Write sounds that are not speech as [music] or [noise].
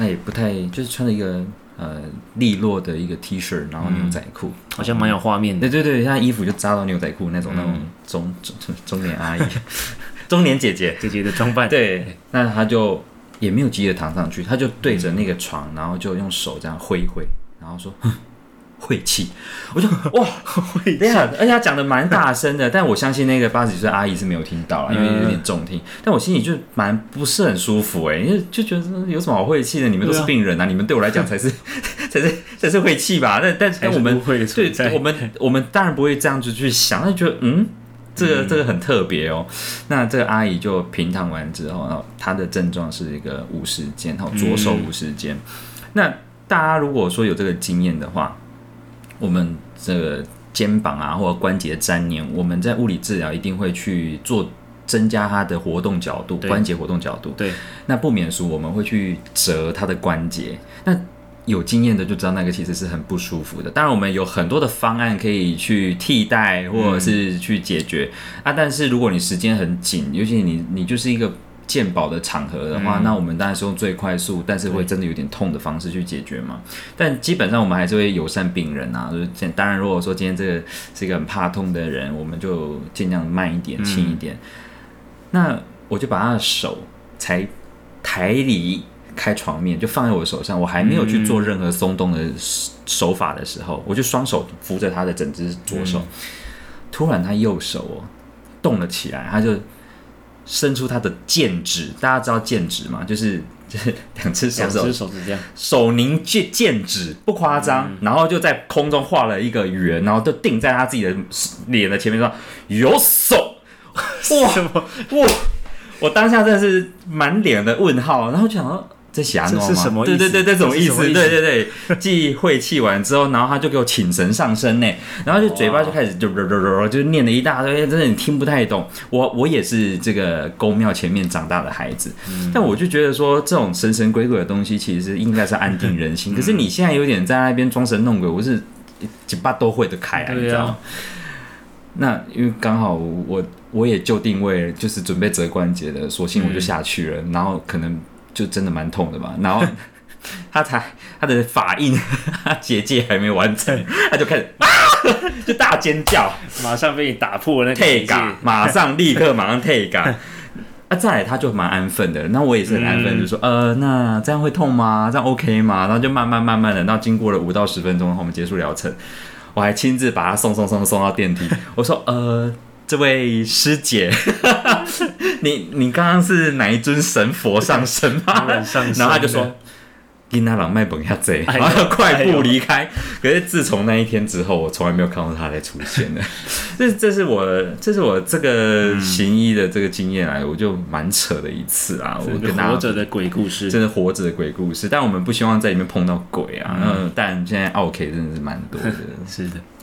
那也不太就是穿了一个呃利落的一个 T 恤，然后牛仔裤，好像蛮有画面的。对对对，他衣服就扎到牛仔裤那种那种中中中年阿姨，[laughs] 中年姐姐，姐姐的装扮，对，那他就也没有急着躺上去，他就对着那个床，然后就用手这样挥一挥，然后说。[laughs] 哼晦气，我就 [laughs] 哇，会等一下，而且他讲的蛮大声的，但我相信那个八十几岁阿姨是没有听到了，因为有点重听。但我心里就蛮不是很舒服哎，因为就觉得有什么好晦气的？你们都是病人啊，你们对我来讲才是 [laughs] 才是才是晦气吧？但但但我们对，我们我们当然不会这样子去想，就觉得嗯，这个这个很特别哦。那这个阿姨就平躺完之后，然后她的症状是一个五十肩，然后左手五十肩。那大家如果说有这个经验的话，我们这个肩膀啊，或者关节粘连，我们在物理治疗一定会去做增加它的活动角度，关节活动角度。对，那不免俗，我们会去折它的关节。那有经验的就知道，那个其实是很不舒服的。当然，我们有很多的方案可以去替代，或者是去解决啊。但是如果你时间很紧，尤其你你就是一个。鉴宝的场合的话，那我们当然是用最快速，但是会真的有点痛的方式去解决嘛。但基本上我们还是会友善病人啊，就是当然如果说今天这个是一个很怕痛的人，我们就尽量慢一点、轻一点。那我就把他的手才抬离开床面，就放在我的手上，我还没有去做任何松动的手法的时候，我就双手扶着他的整只左手。突然他右手哦动了起来，他就。伸出他的剑指，大家知道剑指吗？就是 [laughs] 就是两只手手手指这样，手凝剑剑指不夸张，然后就在空中画了一个圆，然后就定在他自己的脸的前面说有手，[laughs] 哇哇！我当下真的是满脸的问号，然后就想说。这是什么？对对对，这种意思。对对对，既晦气完之后，然后他就给我请神上身呢，然后就嘴巴就开始就就就就念了一大堆，真的你听不太懂。我我也是这个宫庙前面长大的孩子，但我就觉得说这种神神鬼鬼的东西，其实应该是安定人心。可是你现在有点在那边装神弄鬼，我是几巴都会的开啊，你知道吗？那因为刚好我我也就定位就是准备折关节的，索性我就下去了，然后可能。就真的蛮痛的嘛，然后 [laughs] 他才他的法印 [laughs] 结界还没完成，[laughs] 他就开始啊，就大尖叫，马上被你打破那个结界，马上立刻马上退嘎。啊，再来他就蛮安分的，那我也是很安分，就说呃，那这样会痛吗？这样 OK 吗？然后就慢慢慢慢的，然后经过了五到十分钟，我们结束疗程，我还亲自把他送送送送到电梯，我说呃。这位师姐，[laughs] 你你刚刚是哪一尊神佛上身吗？然后他就说：“因那郎卖本下贼，然后快步离开。”可是自从那一天之后，我从来没有看到他再出现了。[laughs] 这这是我这是我这个行医的这个经验来，我就蛮扯的一次啊！我跟活着的鬼故事，真的活着的鬼故事。但我们不希望在里面碰到鬼啊。嗯，但现在 OK 真的是蛮多的，[laughs] 是的。